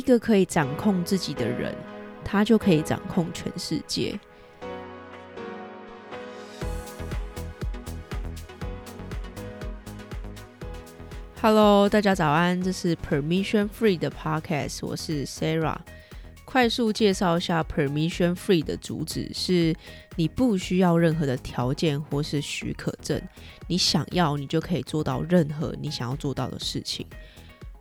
一个可以掌控自己的人，他就可以掌控全世界。Hello，大家早安，这是 Permission Free 的 Podcast，我是 Sarah。快速介绍一下 Permission Free 的主旨是：你不需要任何的条件或是许可证，你想要，你就可以做到任何你想要做到的事情。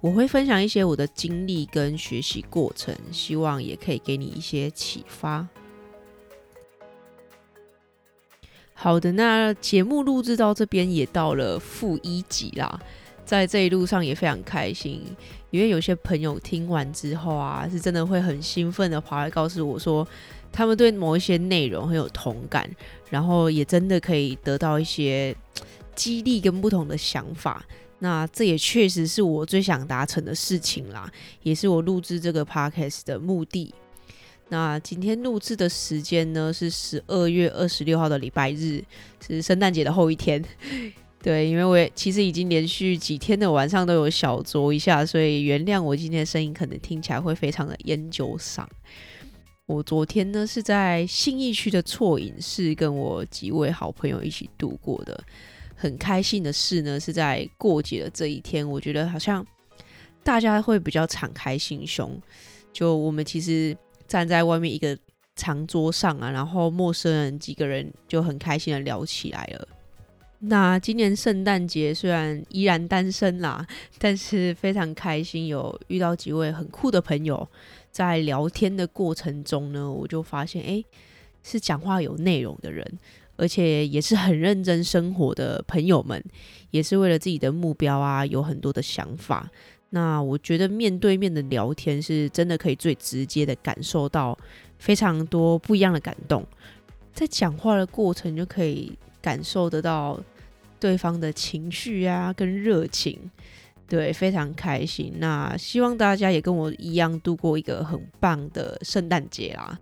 我会分享一些我的经历跟学习过程，希望也可以给你一些启发。好的，那节目录制到这边也到了负一集啦，在这一路上也非常开心，因为有些朋友听完之后啊，是真的会很兴奋的跑来告诉我说，他们对某一些内容很有同感，然后也真的可以得到一些激励跟不同的想法。那这也确实是我最想达成的事情啦，也是我录制这个 podcast 的目的。那今天录制的时间呢，是十二月二十六号的礼拜日，是圣诞节的后一天。对，因为我也其实已经连续几天的晚上都有小酌一下，所以原谅我今天声音可能听起来会非常的烟酒嗓。我昨天呢是在信义区的错饮室跟我几位好朋友一起度过的。很开心的事呢，是在过节的这一天，我觉得好像大家会比较敞开心胸。就我们其实站在外面一个长桌上啊，然后陌生人几个人就很开心的聊起来了。那今年圣诞节虽然依然单身啦，但是非常开心，有遇到几位很酷的朋友。在聊天的过程中呢，我就发现，哎，是讲话有内容的人。而且也是很认真生活的朋友们，也是为了自己的目标啊，有很多的想法。那我觉得面对面的聊天是真的可以最直接的感受到非常多不一样的感动，在讲话的过程就可以感受得到对方的情绪啊跟热情，对，非常开心。那希望大家也跟我一样度过一个很棒的圣诞节啦。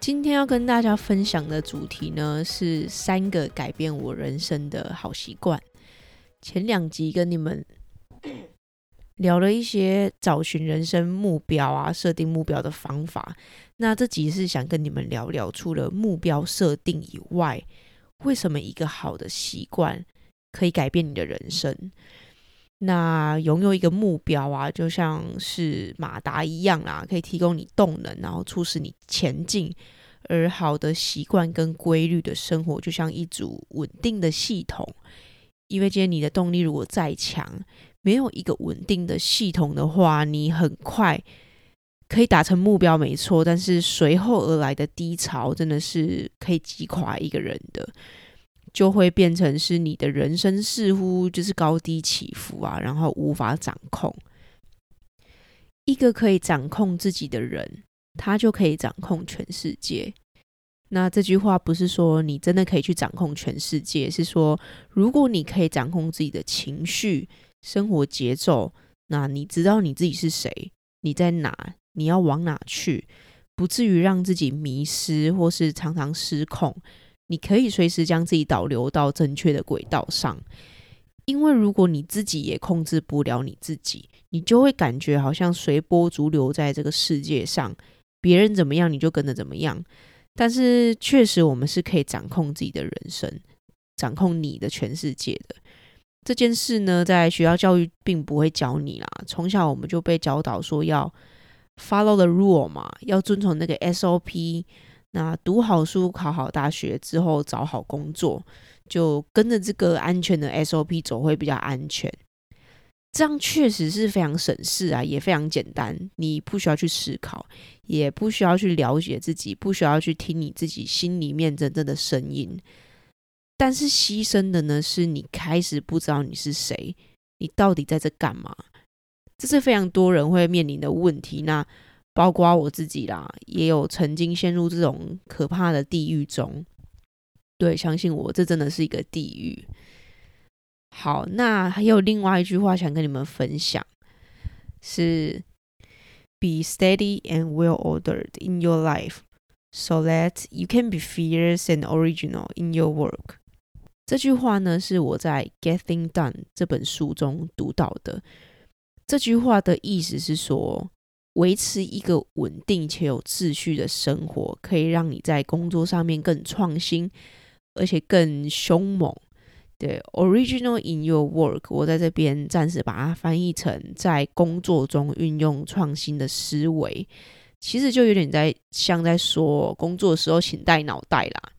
今天要跟大家分享的主题呢，是三个改变我人生的好习惯。前两集跟你们 聊了一些找寻人生目标啊、设定目标的方法。那这集是想跟你们聊聊，除了目标设定以外，为什么一个好的习惯可以改变你的人生？那拥有一个目标啊，就像是马达一样啦，可以提供你动能，然后促使你前进。而好的习惯跟规律的生活，就像一组稳定的系统。因为今天你的动力如果再强，没有一个稳定的系统的话，你很快可以达成目标，没错。但是随后而来的低潮，真的是可以击垮一个人的。就会变成是你的人生似乎就是高低起伏啊，然后无法掌控。一个可以掌控自己的人，他就可以掌控全世界。那这句话不是说你真的可以去掌控全世界，是说如果你可以掌控自己的情绪、生活节奏，那你知道你自己是谁，你在哪，你要往哪去，不至于让自己迷失或是常常失控。你可以随时将自己导流到正确的轨道上，因为如果你自己也控制不了你自己，你就会感觉好像随波逐流在这个世界上，别人怎么样你就跟着怎么样。但是确实，我们是可以掌控自己的人生，掌控你的全世界的这件事呢，在学校教育并不会教你啦。从小我们就被教导说要 follow the rule 嘛，要遵从那个 SOP。那读好书，考好大学之后找好工作，就跟着这个安全的 SOP 走会比较安全。这样确实是非常省事啊，也非常简单。你不需要去思考，也不需要去了解自己，不需要去听你自己心里面真正的声音。但是牺牲的呢，是你开始不知道你是谁，你到底在这干嘛？这是非常多人会面临的问题。那包括我自己啦，也有曾经陷入这种可怕的地狱中。对，相信我，这真的是一个地狱。好，那还有另外一句话想跟你们分享，是 Be steady and well ordered in your life, so that you can be fierce and original in your work. 这句话呢，是我在《Getting Done》这本书中读到的。这句话的意思是说，维持一个稳定且有秩序的生活，可以让你在工作上面更创新，而且更凶猛。对，original in your work，我在这边暂时把它翻译成在工作中运用创新的思维，其实就有点在像在说工作的时候，请带脑袋啦，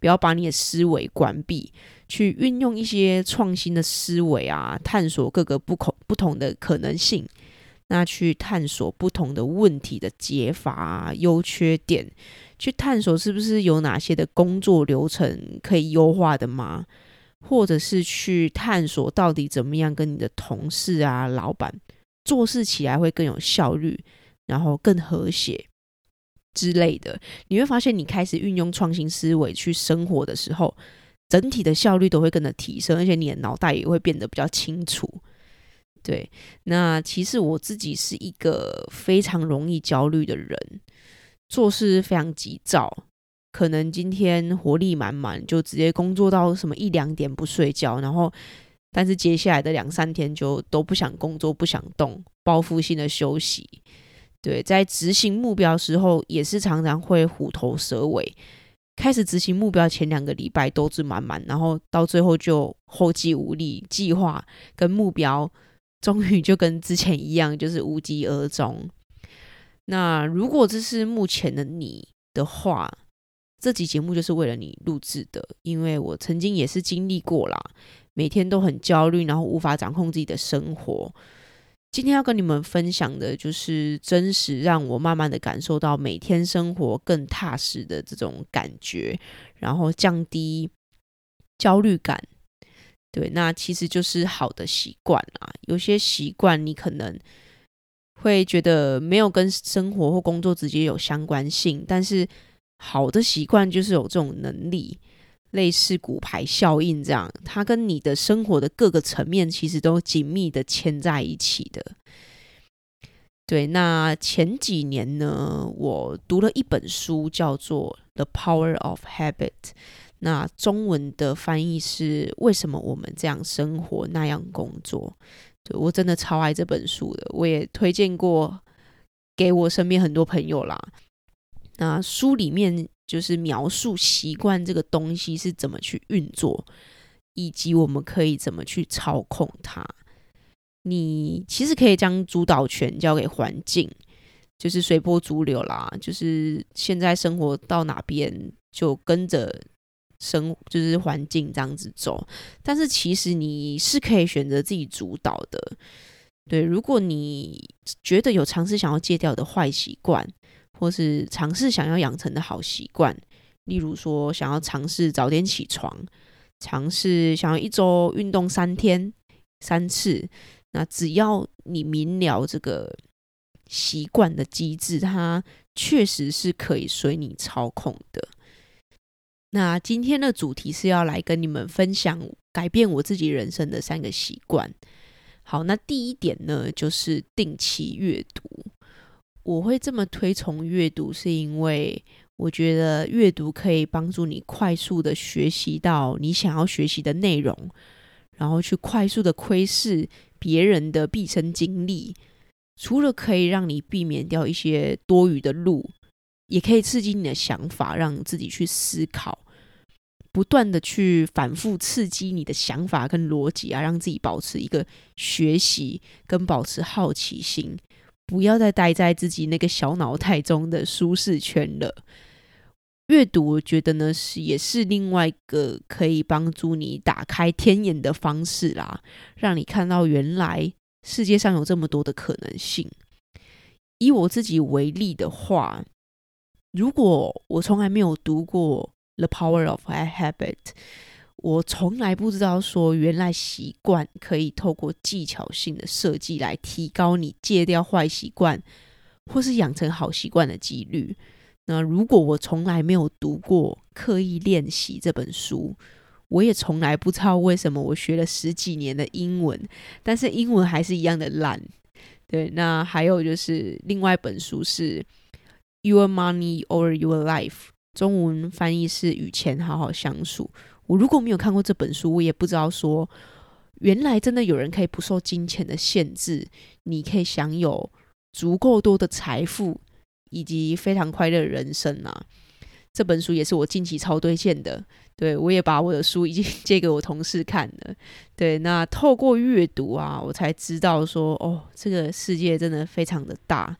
不要把你的思维关闭，去运用一些创新的思维啊，探索各个不可不同的可能性，那去探索不同的问题的解法，优缺点，去探索是不是有哪些的工作流程可以优化的吗？或者是去探索到底怎么样跟你的同事啊、老板做事起来会更有效率，然后更和谐之类的，你会发现你开始运用创新思维去生活的时候，整体的效率都会跟着提升，而且你的脑袋也会变得比较清楚。对，那其实我自己是一个非常容易焦虑的人，做事非常急躁。可能今天活力满满，就直接工作到什么一两点不睡觉，然后但是接下来的两三天就都不想工作，不想动，报复性的休息。对，在执行目标的时候也是常常会虎头蛇尾。开始执行目标前两个礼拜斗志满满，然后到最后就后继无力，计划跟目标终于就跟之前一样，就是无疾而终。那如果这是目前的你的话，这集节目就是为了你录制的，因为我曾经也是经历过啦，每天都很焦虑，然后无法掌控自己的生活。今天要跟你们分享的就是真实让我慢慢的感受到每天生活更踏实的这种感觉，然后降低焦虑感。对，那其实就是好的习惯啦。有些习惯你可能会觉得没有跟生活或工作直接有相关性，但是。好的习惯就是有这种能力，类似骨牌效应这样，它跟你的生活的各个层面其实都紧密的牵在一起的。对，那前几年呢，我读了一本书，叫做《The Power of Habit》，那中文的翻译是“为什么我们这样生活，那样工作”。对，我真的超爱这本书的，我也推荐过给我身边很多朋友啦。那书里面就是描述习惯这个东西是怎么去运作，以及我们可以怎么去操控它。你其实可以将主导权交给环境，就是随波逐流啦，就是现在生活到哪边就跟着生，就是环境这样子走。但是其实你是可以选择自己主导的。对，如果你觉得有尝试想要戒掉的坏习惯。或是尝试想要养成的好习惯，例如说想要尝试早点起床，尝试想要一周运动三天三次，那只要你明了这个习惯的机制，它确实是可以随你操控的。那今天的主题是要来跟你们分享改变我自己人生的三个习惯。好，那第一点呢，就是定期阅读。我会这么推崇阅读，是因为我觉得阅读可以帮助你快速的学习到你想要学习的内容，然后去快速的窥视别人的毕生经历。除了可以让你避免掉一些多余的路，也可以刺激你的想法，让自己去思考，不断的去反复刺激你的想法跟逻辑啊，让自己保持一个学习跟保持好奇心。不要再待在自己那个小脑袋中的舒适圈了。阅读，我觉得呢是也是另外一个可以帮助你打开天眼的方式啦，让你看到原来世界上有这么多的可能性。以我自己为例的话，如果我从来没有读过《The Power of a Habit》。我从来不知道说，原来习惯可以透过技巧性的设计来提高你戒掉坏习惯，或是养成好习惯的几率。那如果我从来没有读过《刻意练习》这本书，我也从来不知道为什么我学了十几年的英文，但是英文还是一样的烂。对，那还有就是另外一本书是《Your Money or Your Life》，中文翻译是《与钱好好相处》。我如果没有看过这本书，我也不知道说，原来真的有人可以不受金钱的限制，你可以享有足够多的财富以及非常快乐的人生啊！这本书也是我近期超推荐的。对，我也把我的书已经借给我同事看了。对，那透过阅读啊，我才知道说，哦，这个世界真的非常的大，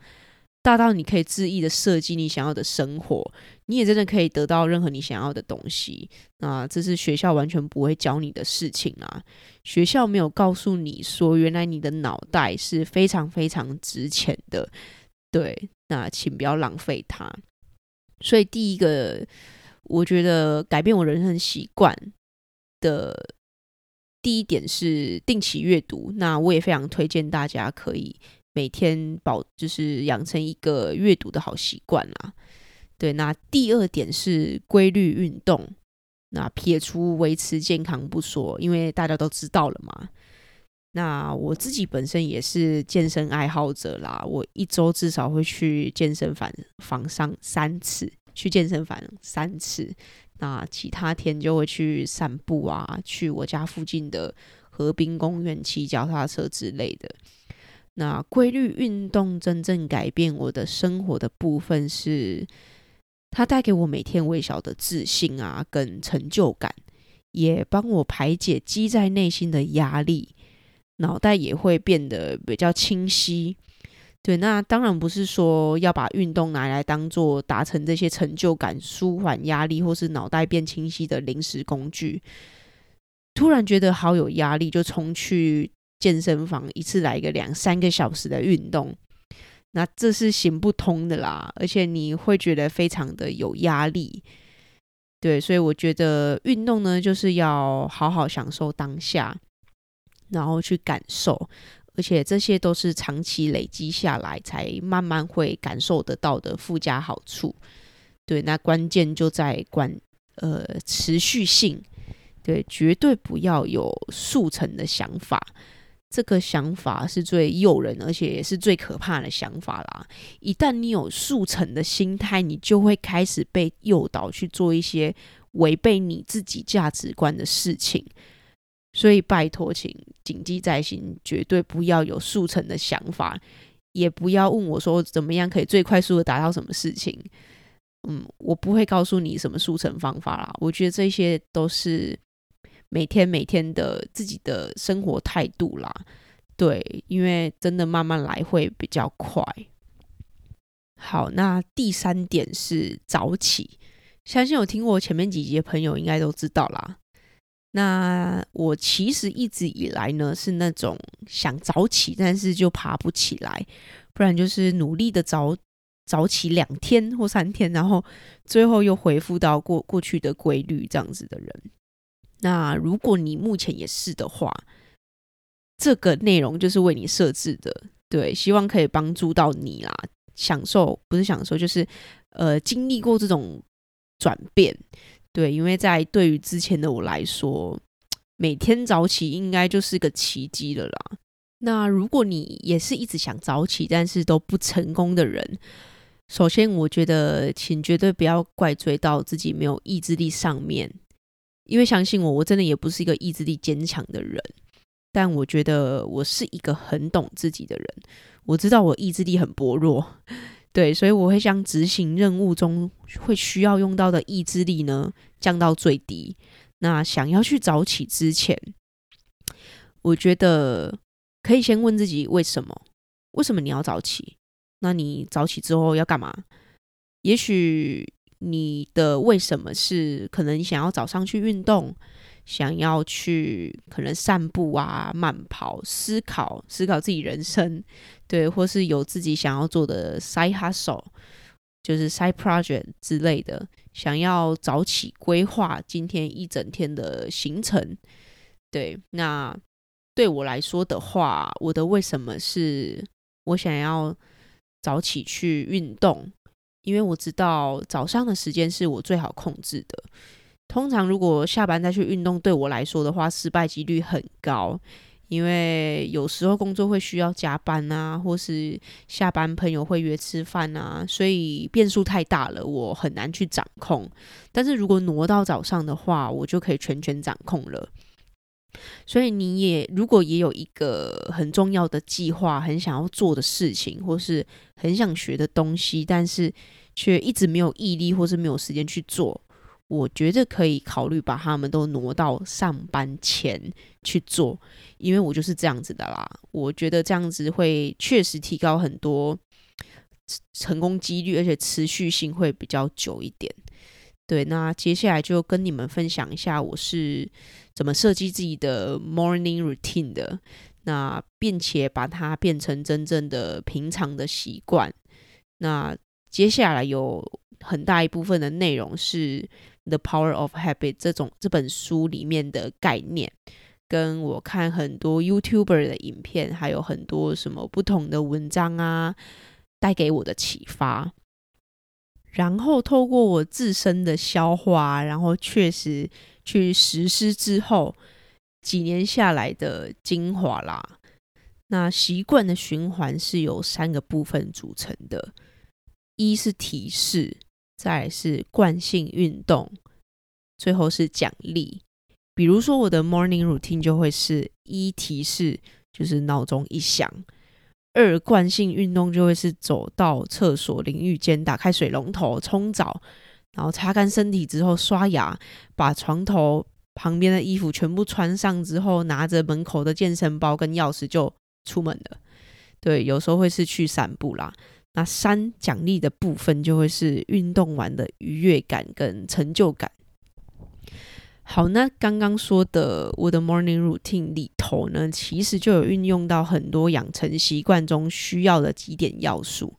大到你可以恣意的设计你想要的生活，你也真的可以得到任何你想要的东西。那这是学校完全不会教你的事情啊！学校没有告诉你说，原来你的脑袋是非常非常值钱的。对，那请不要浪费它。所以第一个。我觉得改变我人生习惯的第一点是定期阅读。那我也非常推荐大家可以每天保，就是养成一个阅读的好习惯啦。对，那第二点是规律运动。那撇除维持健康不说，因为大家都知道了嘛。那我自己本身也是健身爱好者啦，我一周至少会去健身房房上三次。去健身房三次，那其他天就会去散步啊，去我家附近的河滨公园骑脚踏车之类的。那规律运动真正改变我的生活的部分是，它带给我每天微小的自信啊，跟成就感，也帮我排解积在内心的压力，脑袋也会变得比较清晰。对，那当然不是说要把运动拿来当做达成这些成就感、舒缓压力或是脑袋变清晰的临时工具。突然觉得好有压力，就冲去健身房一次来个两三个小时的运动，那这是行不通的啦，而且你会觉得非常的有压力。对，所以我觉得运动呢，就是要好好享受当下，然后去感受。而且这些都是长期累积下来，才慢慢会感受得到的附加好处。对，那关键就在关呃持续性。对，绝对不要有速成的想法，这个想法是最诱人，而且也是最可怕的想法啦。一旦你有速成的心态，你就会开始被诱导去做一些违背你自己价值观的事情。所以拜托，请谨记在心，绝对不要有速成的想法，也不要问我说怎么样可以最快速的达到什么事情。嗯，我不会告诉你什么速成方法啦。我觉得这些都是每天每天的自己的生活态度啦。对，因为真的慢慢来会比较快。好，那第三点是早起，相信有听过前面几集的朋友应该都知道啦。那我其实一直以来呢，是那种想早起，但是就爬不起来，不然就是努力的早早起两天或三天，然后最后又恢复到过过去的规律这样子的人。那如果你目前也是的话，这个内容就是为你设置的，对，希望可以帮助到你啦，享受不是享受，就是呃经历过这种转变。对，因为在对于之前的我来说，每天早起应该就是个奇迹了啦。那如果你也是一直想早起，但是都不成功的人，首先我觉得，请绝对不要怪罪到自己没有意志力上面，因为相信我，我真的也不是一个意志力坚强的人，但我觉得我是一个很懂自己的人，我知道我意志力很薄弱。对，所以我会将执行任务中会需要用到的意志力呢降到最低。那想要去早起之前，我觉得可以先问自己为什么？为什么你要早起？那你早起之后要干嘛？也许你的为什么是可能想要早上去运动。想要去可能散步啊、慢跑、思考、思考自己人生，对，或是有自己想要做的 side hustle，就是 side project 之类的，想要早起规划今天一整天的行程。对，那对我来说的话，我的为什么是我想要早起去运动，因为我知道早上的时间是我最好控制的。通常，如果下班再去运动，对我来说的话，失败几率很高，因为有时候工作会需要加班啊，或是下班朋友会约吃饭啊，所以变数太大了，我很难去掌控。但是如果挪到早上的话，我就可以全权掌控了。所以你也如果也有一个很重要的计划，很想要做的事情，或是很想学的东西，但是却一直没有毅力，或是没有时间去做，我觉得可以考虑把他们都挪到上班前去做，因为我就是这样子的啦。我觉得这样子会确实提高很多 成功几率，而且持续性会比较久一点。对，那接下来就跟你们分享一下我是怎么设计自己的 morning routine 的，那并且把它变成真正的平常的习惯。那接下来有很大一部分的内容是《The Power of Habit》这种这本书里面的概念，跟我看很多 YouTuber 的影片，还有很多什么不同的文章啊，带给我的启发。然后透过我自身的消化，然后确实去实施之后，几年下来的精华啦。那习惯的循环是由三个部分组成的：一是提示，再来是惯性运动，最后是奖励。比如说我的 morning routine 就会是一提示，就是闹钟一响。二惯性运动就会是走到厕所淋浴间，打开水龙头冲澡，然后擦干身体之后刷牙，把床头旁边的衣服全部穿上之后，拿着门口的健身包跟钥匙就出门了。对，有时候会是去散步啦。那三奖励的部分就会是运动完的愉悦感跟成就感。好，那刚刚说的我的 morning routine 里头呢，其实就有运用到很多养成习惯中需要的几点要素。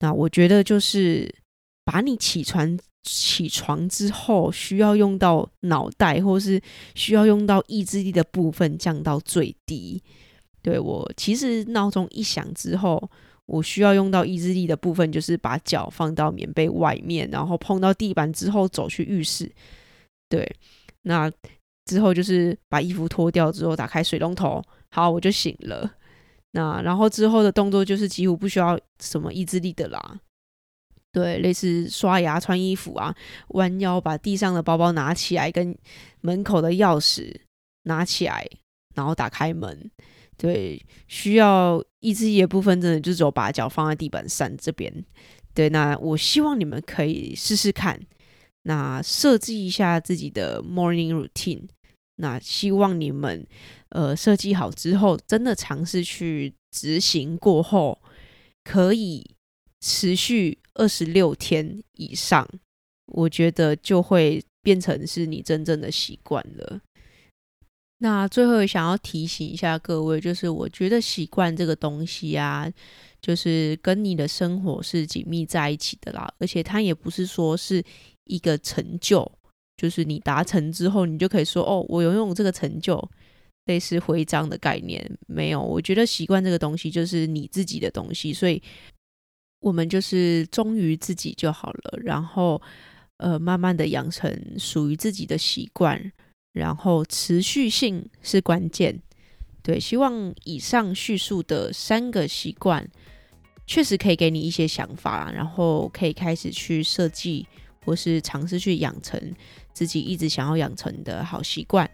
那我觉得就是把你起床起床之后需要用到脑袋或是需要用到意志力的部分降到最低。对，我其实闹钟一响之后，我需要用到意志力的部分就是把脚放到棉被外面，然后碰到地板之后走去浴室。对，那之后就是把衣服脱掉之后，打开水龙头，好，我就醒了。那然后之后的动作就是几乎不需要什么意志力的啦。对，类似刷牙、穿衣服啊，弯腰把地上的包包拿起来，跟门口的钥匙拿起来，然后打开门。对，需要意志力的部分，真的就只有把脚放在地板上这边。对，那我希望你们可以试试看。那设计一下自己的 morning routine，那希望你们呃设计好之后，真的尝试去执行过后，可以持续二十六天以上，我觉得就会变成是你真正的习惯了。那最后想要提醒一下各位，就是我觉得习惯这个东西啊，就是跟你的生活是紧密在一起的啦，而且它也不是说是。一个成就，就是你达成之后，你就可以说：“哦，我拥有这个成就。”类似徽章的概念没有。我觉得习惯这个东西就是你自己的东西，所以我们就是忠于自己就好了。然后，呃，慢慢的养成属于自己的习惯，然后持续性是关键。对，希望以上叙述的三个习惯，确实可以给你一些想法，然后可以开始去设计。或是尝试去养成自己一直想要养成的好习惯，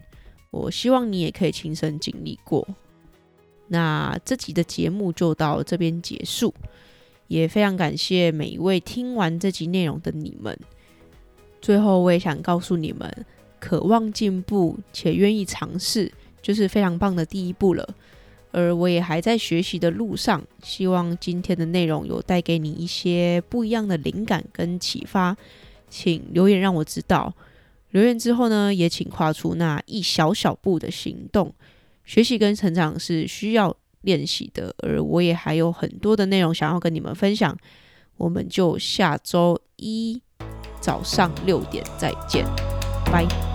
我希望你也可以亲身经历过。那这集的节目就到这边结束，也非常感谢每一位听完这集内容的你们。最后，我也想告诉你们，渴望进步且愿意尝试，就是非常棒的第一步了。而我也还在学习的路上，希望今天的内容有带给你一些不一样的灵感跟启发。请留言让我知道。留言之后呢，也请跨出那一小小步的行动。学习跟成长是需要练习的，而我也还有很多的内容想要跟你们分享。我们就下周一早上六点再见，拜。